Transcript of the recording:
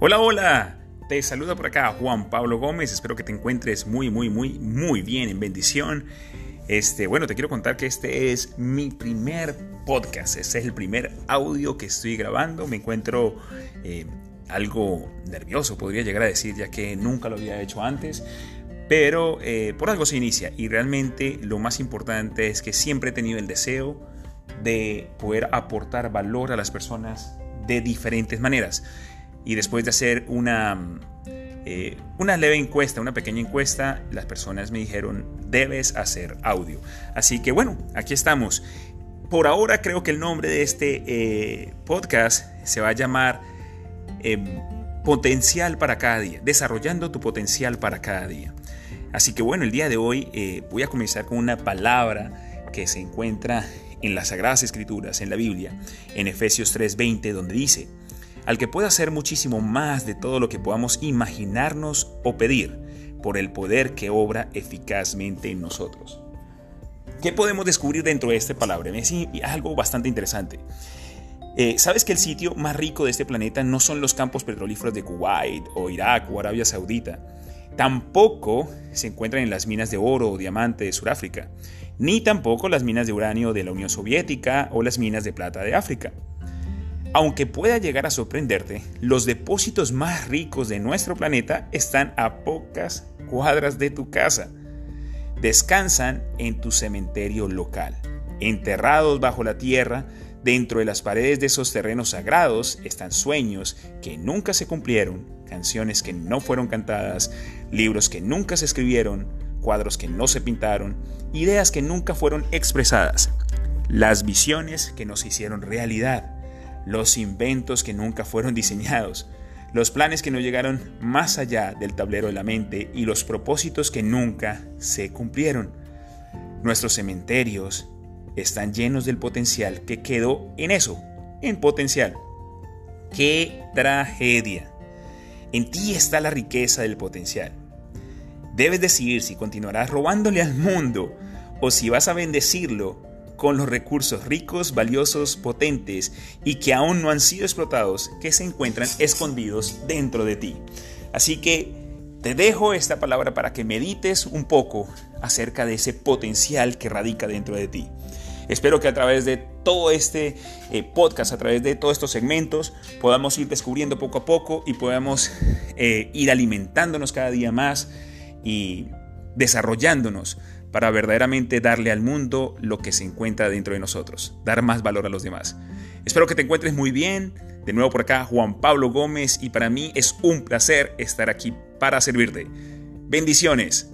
Hola, hola. Te saluda por acá Juan Pablo Gómez. Espero que te encuentres muy, muy, muy, muy bien en bendición. Este, bueno, te quiero contar que este es mi primer podcast. Este es el primer audio que estoy grabando. Me encuentro eh, algo nervioso, podría llegar a decir, ya que nunca lo había hecho antes. Pero eh, por algo se inicia y realmente lo más importante es que siempre he tenido el deseo de poder aportar valor a las personas de diferentes maneras. Y después de hacer una, eh, una leve encuesta, una pequeña encuesta, las personas me dijeron, debes hacer audio. Así que bueno, aquí estamos. Por ahora creo que el nombre de este eh, podcast se va a llamar em, Potencial para cada día, desarrollando tu potencial para cada día. Así que bueno, el día de hoy eh, voy a comenzar con una palabra que se encuentra en las Sagradas Escrituras, en la Biblia, en Efesios 3:20, donde dice, al que puede hacer muchísimo más de todo lo que podamos imaginarnos o pedir, por el poder que obra eficazmente en nosotros. ¿Qué podemos descubrir dentro de esta palabra? Es algo bastante interesante. Eh, ¿Sabes que el sitio más rico de este planeta no son los campos petrolíferos de Kuwait o Irak o Arabia Saudita? Tampoco se encuentran en las minas de oro o diamante de Sudáfrica ni tampoco las minas de uranio de la Unión Soviética o las minas de plata de África. Aunque pueda llegar a sorprenderte, los depósitos más ricos de nuestro planeta están a pocas cuadras de tu casa. Descansan en tu cementerio local. Enterrados bajo la tierra, dentro de las paredes de esos terrenos sagrados están sueños que nunca se cumplieron, canciones que no fueron cantadas, libros que nunca se escribieron, cuadros que no se pintaron, ideas que nunca fueron expresadas, las visiones que nos hicieron realidad, los inventos que nunca fueron diseñados, los planes que no llegaron más allá del tablero de la mente y los propósitos que nunca se cumplieron. Nuestros cementerios están llenos del potencial que quedó en eso, en potencial. ¡Qué tragedia! En ti está la riqueza del potencial. Debes decidir si continuarás robándole al mundo o si vas a bendecirlo con los recursos ricos, valiosos, potentes y que aún no han sido explotados, que se encuentran escondidos dentro de ti. Así que te dejo esta palabra para que medites un poco acerca de ese potencial que radica dentro de ti. Espero que a través de todo este eh, podcast, a través de todos estos segmentos, podamos ir descubriendo poco a poco y podamos eh, ir alimentándonos cada día más y desarrollándonos para verdaderamente darle al mundo lo que se encuentra dentro de nosotros, dar más valor a los demás. Espero que te encuentres muy bien. De nuevo por acá Juan Pablo Gómez y para mí es un placer estar aquí para servirte. Bendiciones.